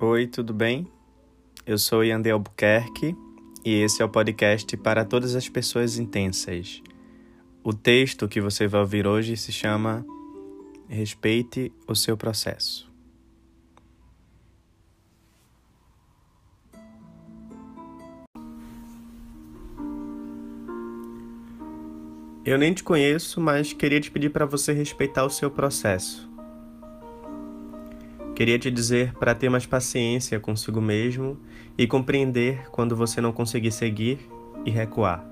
Oi, tudo bem? Eu sou Yandel Albuquerque e esse é o podcast para todas as pessoas intensas. O texto que você vai ouvir hoje se chama Respeite o seu processo. Eu nem te conheço, mas queria te pedir para você respeitar o seu processo. Queria te dizer para ter mais paciência consigo mesmo e compreender quando você não conseguir seguir e recuar.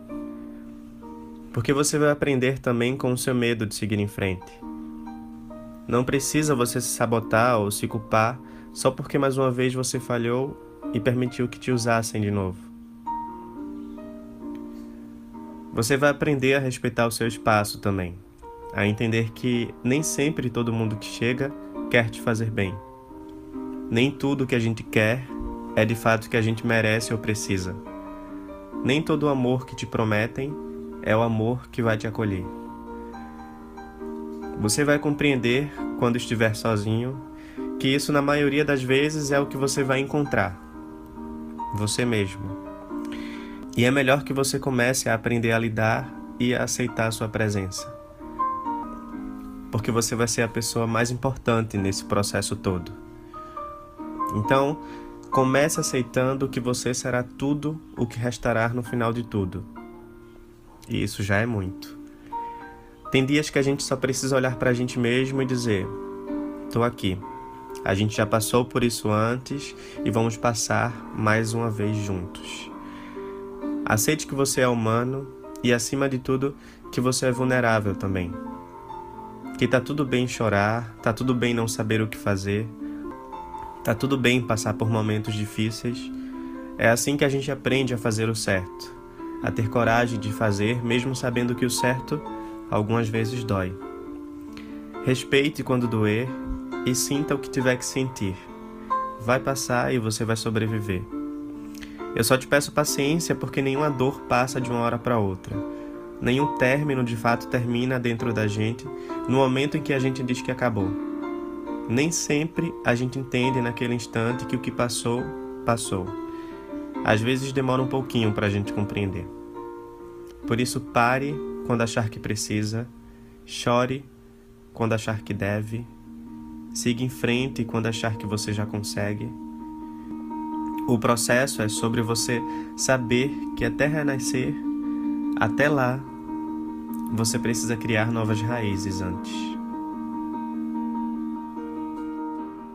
Porque você vai aprender também com o seu medo de seguir em frente. Não precisa você se sabotar ou se culpar só porque mais uma vez você falhou e permitiu que te usassem de novo. Você vai aprender a respeitar o seu espaço também, a entender que nem sempre todo mundo que chega quer te fazer bem. Nem tudo que a gente quer é de fato que a gente merece ou precisa. Nem todo o amor que te prometem é o amor que vai te acolher. Você vai compreender, quando estiver sozinho, que isso na maioria das vezes é o que você vai encontrar. Você mesmo e é melhor que você comece a aprender a lidar e a aceitar a sua presença. Porque você vai ser a pessoa mais importante nesse processo todo. Então, comece aceitando que você será tudo o que restará no final de tudo. E isso já é muito. Tem dias que a gente só precisa olhar para a gente mesmo e dizer: "Tô aqui. A gente já passou por isso antes e vamos passar mais uma vez juntos." Aceite que você é humano e, acima de tudo, que você é vulnerável também. Que tá tudo bem chorar, tá tudo bem não saber o que fazer, tá tudo bem passar por momentos difíceis. É assim que a gente aprende a fazer o certo, a ter coragem de fazer, mesmo sabendo que o certo algumas vezes dói. Respeite quando doer e sinta o que tiver que sentir. Vai passar e você vai sobreviver. Eu só te peço paciência porque nenhuma dor passa de uma hora para outra. Nenhum término de fato termina dentro da gente no momento em que a gente diz que acabou. Nem sempre a gente entende naquele instante que o que passou, passou. Às vezes demora um pouquinho para a gente compreender. Por isso, pare quando achar que precisa, chore quando achar que deve, siga em frente quando achar que você já consegue o processo é sobre você saber que até renascer, até lá, você precisa criar novas raízes antes.